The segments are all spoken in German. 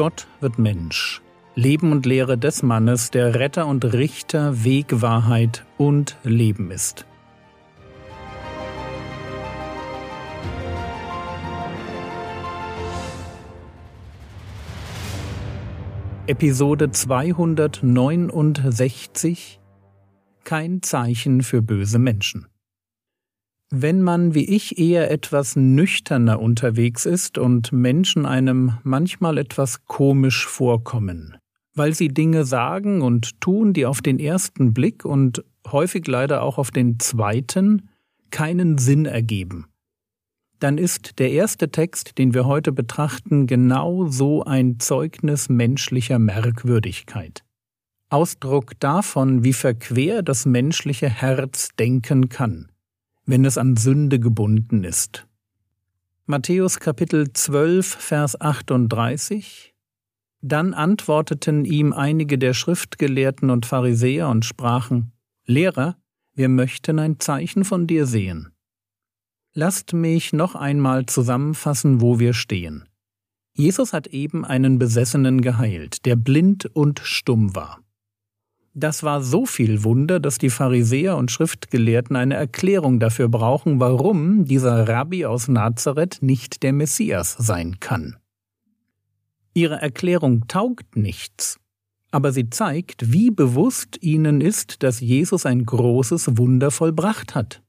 Gott wird Mensch. Leben und Lehre des Mannes, der Retter und Richter, Weg, Wahrheit und Leben ist. Episode 269 Kein Zeichen für böse Menschen. Wenn man wie ich eher etwas nüchterner unterwegs ist und Menschen einem manchmal etwas komisch vorkommen, weil sie Dinge sagen und tun, die auf den ersten Blick und häufig leider auch auf den zweiten keinen Sinn ergeben, dann ist der erste Text, den wir heute betrachten, genau so ein Zeugnis menschlicher Merkwürdigkeit. Ausdruck davon, wie verquer das menschliche Herz denken kann wenn es an Sünde gebunden ist. Matthäus Kapitel 12, Vers 38 Dann antworteten ihm einige der Schriftgelehrten und Pharisäer und sprachen, Lehrer, wir möchten ein Zeichen von dir sehen. Lasst mich noch einmal zusammenfassen, wo wir stehen. Jesus hat eben einen Besessenen geheilt, der blind und stumm war. Das war so viel Wunder, dass die Pharisäer und Schriftgelehrten eine Erklärung dafür brauchen, warum dieser Rabbi aus Nazareth nicht der Messias sein kann. Ihre Erklärung taugt nichts, aber sie zeigt, wie bewusst ihnen ist, dass Jesus ein großes Wunder vollbracht hat.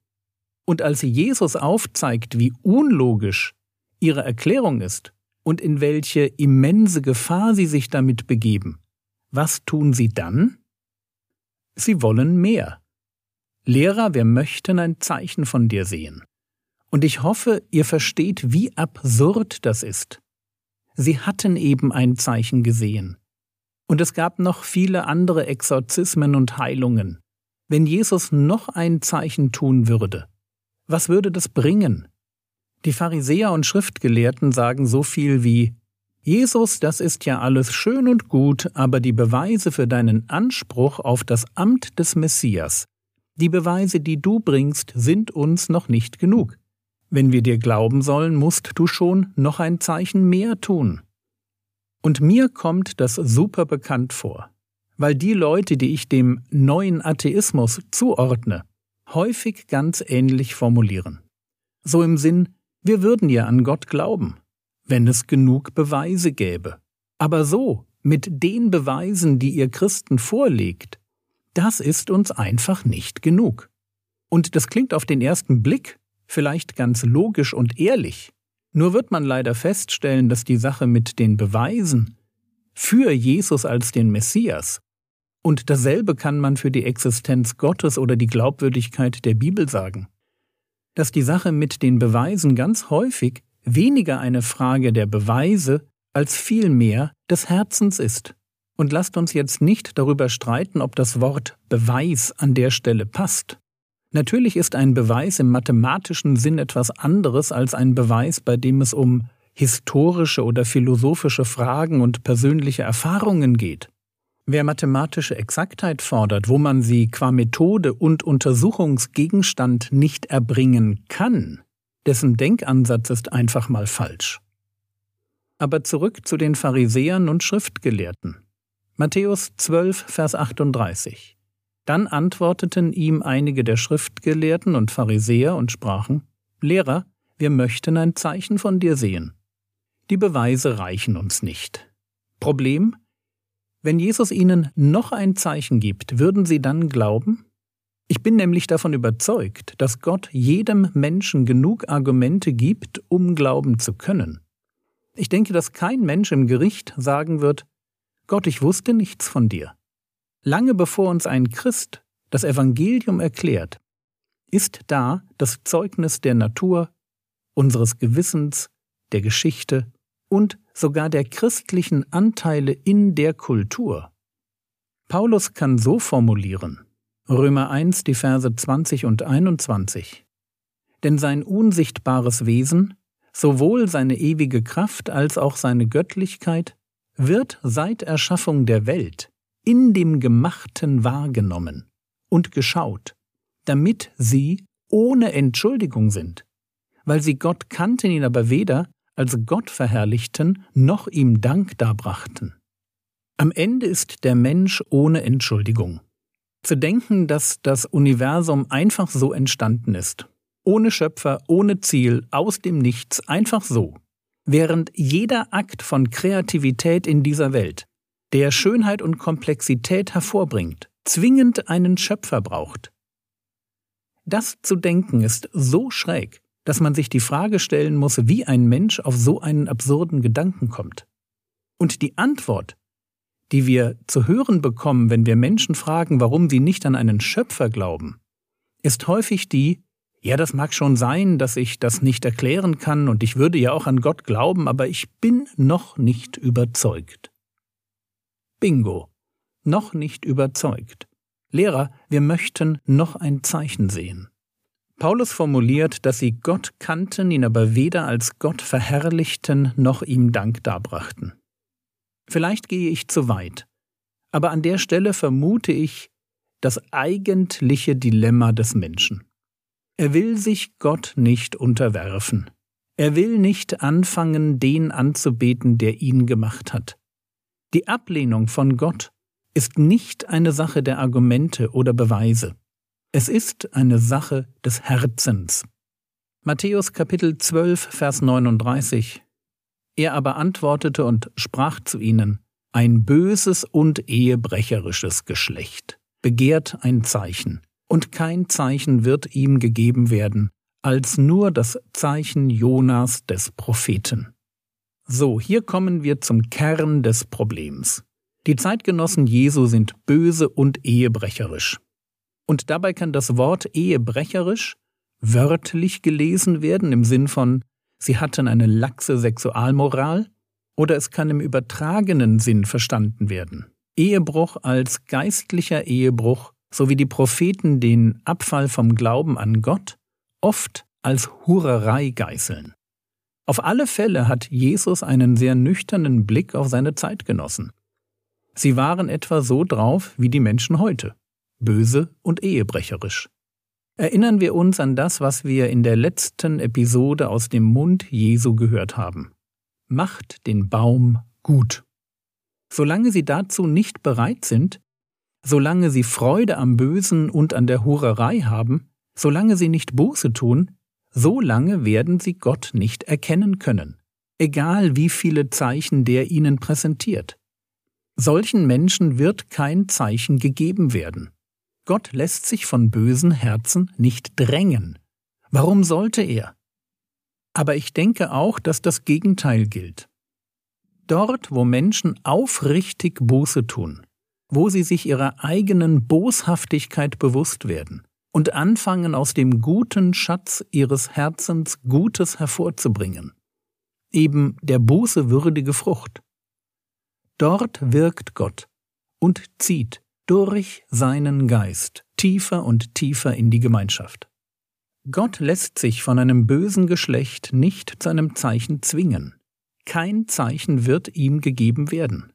Und als Jesus aufzeigt, wie unlogisch ihre Erklärung ist und in welche immense Gefahr sie sich damit begeben, was tun sie dann? Sie wollen mehr. Lehrer, wir möchten ein Zeichen von dir sehen. Und ich hoffe, ihr versteht, wie absurd das ist. Sie hatten eben ein Zeichen gesehen. Und es gab noch viele andere Exorzismen und Heilungen. Wenn Jesus noch ein Zeichen tun würde, was würde das bringen? Die Pharisäer und Schriftgelehrten sagen so viel wie Jesus, das ist ja alles schön und gut, aber die Beweise für deinen Anspruch auf das Amt des Messias, die Beweise, die du bringst, sind uns noch nicht genug. Wenn wir dir glauben sollen, musst du schon noch ein Zeichen mehr tun. Und mir kommt das super bekannt vor, weil die Leute, die ich dem neuen Atheismus zuordne, häufig ganz ähnlich formulieren. So im Sinn, wir würden ja an Gott glauben, wenn es genug Beweise gäbe. Aber so, mit den Beweisen, die ihr Christen vorlegt, das ist uns einfach nicht genug. Und das klingt auf den ersten Blick vielleicht ganz logisch und ehrlich, nur wird man leider feststellen, dass die Sache mit den Beweisen für Jesus als den Messias und dasselbe kann man für die Existenz Gottes oder die Glaubwürdigkeit der Bibel sagen, dass die Sache mit den Beweisen ganz häufig weniger eine Frage der Beweise als vielmehr des Herzens ist. Und lasst uns jetzt nicht darüber streiten, ob das Wort Beweis an der Stelle passt. Natürlich ist ein Beweis im mathematischen Sinn etwas anderes als ein Beweis, bei dem es um historische oder philosophische Fragen und persönliche Erfahrungen geht. Wer mathematische Exaktheit fordert, wo man sie qua Methode und Untersuchungsgegenstand nicht erbringen kann, dessen Denkansatz ist einfach mal falsch. Aber zurück zu den Pharisäern und Schriftgelehrten. Matthäus 12, Vers 38. Dann antworteten ihm einige der Schriftgelehrten und Pharisäer und sprachen, Lehrer, wir möchten ein Zeichen von dir sehen. Die Beweise reichen uns nicht. Problem? Wenn Jesus ihnen noch ein Zeichen gibt, würden sie dann glauben? Ich bin nämlich davon überzeugt, dass Gott jedem Menschen genug Argumente gibt, um glauben zu können. Ich denke, dass kein Mensch im Gericht sagen wird, Gott, ich wusste nichts von dir. Lange bevor uns ein Christ das Evangelium erklärt, ist da das Zeugnis der Natur, unseres Gewissens, der Geschichte und sogar der christlichen Anteile in der Kultur. Paulus kann so formulieren, Römer 1, die Verse 20 und 21. Denn sein unsichtbares Wesen, sowohl seine ewige Kraft als auch seine Göttlichkeit, wird seit Erschaffung der Welt in dem Gemachten wahrgenommen und geschaut, damit sie ohne Entschuldigung sind, weil sie Gott kannten ihn aber weder als Gott verherrlichten, noch ihm Dank darbrachten. Am Ende ist der Mensch ohne Entschuldigung. Zu denken, dass das Universum einfach so entstanden ist, ohne Schöpfer, ohne Ziel, aus dem Nichts, einfach so, während jeder Akt von Kreativität in dieser Welt, der Schönheit und Komplexität hervorbringt, zwingend einen Schöpfer braucht. Das zu denken ist so schräg, dass man sich die Frage stellen muss, wie ein Mensch auf so einen absurden Gedanken kommt. Und die Antwort, die wir zu hören bekommen, wenn wir Menschen fragen, warum sie nicht an einen Schöpfer glauben, ist häufig die, ja, das mag schon sein, dass ich das nicht erklären kann und ich würde ja auch an Gott glauben, aber ich bin noch nicht überzeugt. Bingo. Noch nicht überzeugt. Lehrer, wir möchten noch ein Zeichen sehen. Paulus formuliert, dass sie Gott kannten, ihn aber weder als Gott verherrlichten noch ihm Dank darbrachten. Vielleicht gehe ich zu weit, aber an der Stelle vermute ich das eigentliche Dilemma des Menschen. Er will sich Gott nicht unterwerfen. Er will nicht anfangen, den anzubeten, der ihn gemacht hat. Die Ablehnung von Gott ist nicht eine Sache der Argumente oder Beweise. Es ist eine Sache des Herzens. Matthäus Kapitel 12, Vers 39. Er aber antwortete und sprach zu ihnen, ein böses und ehebrecherisches Geschlecht begehrt ein Zeichen, und kein Zeichen wird ihm gegeben werden, als nur das Zeichen Jonas des Propheten. So, hier kommen wir zum Kern des Problems. Die Zeitgenossen Jesu sind böse und ehebrecherisch. Und dabei kann das Wort ehebrecherisch wörtlich gelesen werden im Sinn von sie hatten eine laxe Sexualmoral oder es kann im übertragenen Sinn verstanden werden. Ehebruch als geistlicher Ehebruch, so wie die Propheten den Abfall vom Glauben an Gott oft als Hurerei geißeln. Auf alle Fälle hat Jesus einen sehr nüchternen Blick auf seine Zeitgenossen. Sie waren etwa so drauf wie die Menschen heute böse und ehebrecherisch. Erinnern wir uns an das, was wir in der letzten Episode aus dem Mund Jesu gehört haben. Macht den Baum gut. Solange sie dazu nicht bereit sind, solange sie Freude am Bösen und an der Hurerei haben, solange sie nicht Buße tun, so lange werden sie Gott nicht erkennen können, egal wie viele Zeichen der ihnen präsentiert. Solchen Menschen wird kein Zeichen gegeben werden. Gott lässt sich von bösen Herzen nicht drängen. Warum sollte er? Aber ich denke auch, dass das Gegenteil gilt. Dort, wo Menschen aufrichtig Buße tun, wo sie sich ihrer eigenen Boshaftigkeit bewusst werden und anfangen aus dem guten Schatz ihres Herzens Gutes hervorzubringen, eben der Buße würdige Frucht. Dort wirkt Gott und zieht durch seinen Geist tiefer und tiefer in die Gemeinschaft. Gott lässt sich von einem bösen Geschlecht nicht zu einem Zeichen zwingen. Kein Zeichen wird ihm gegeben werden.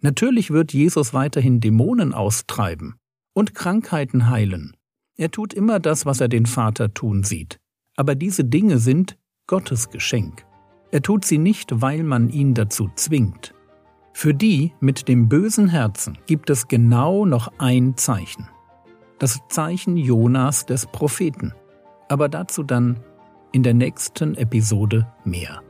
Natürlich wird Jesus weiterhin Dämonen austreiben und Krankheiten heilen. Er tut immer das, was er den Vater tun sieht. Aber diese Dinge sind Gottes Geschenk. Er tut sie nicht, weil man ihn dazu zwingt. Für die mit dem bösen Herzen gibt es genau noch ein Zeichen. Das Zeichen Jonas des Propheten. Aber dazu dann in der nächsten Episode mehr.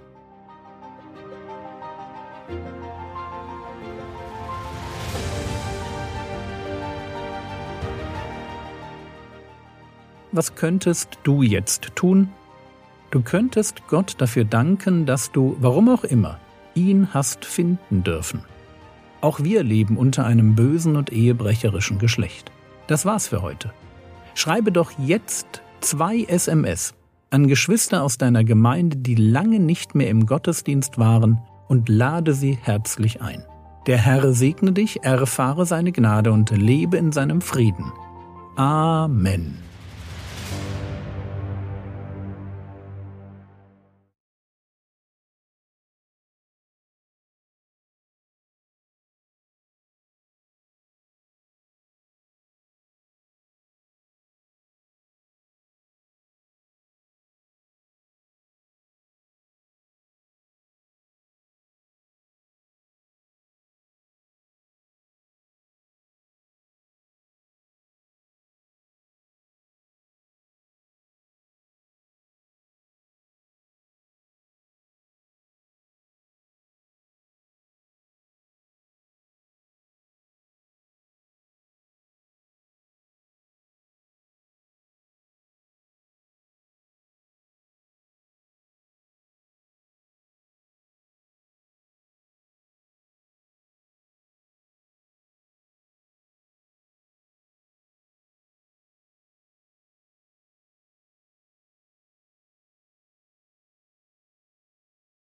Was könntest du jetzt tun? Du könntest Gott dafür danken, dass du, warum auch immer, ihn hast finden dürfen. Auch wir leben unter einem bösen und ehebrecherischen Geschlecht. Das war's für heute. Schreibe doch jetzt zwei SMS an Geschwister aus deiner Gemeinde, die lange nicht mehr im Gottesdienst waren, und lade sie herzlich ein. Der Herr segne dich, erfahre seine Gnade und lebe in seinem Frieden. Amen.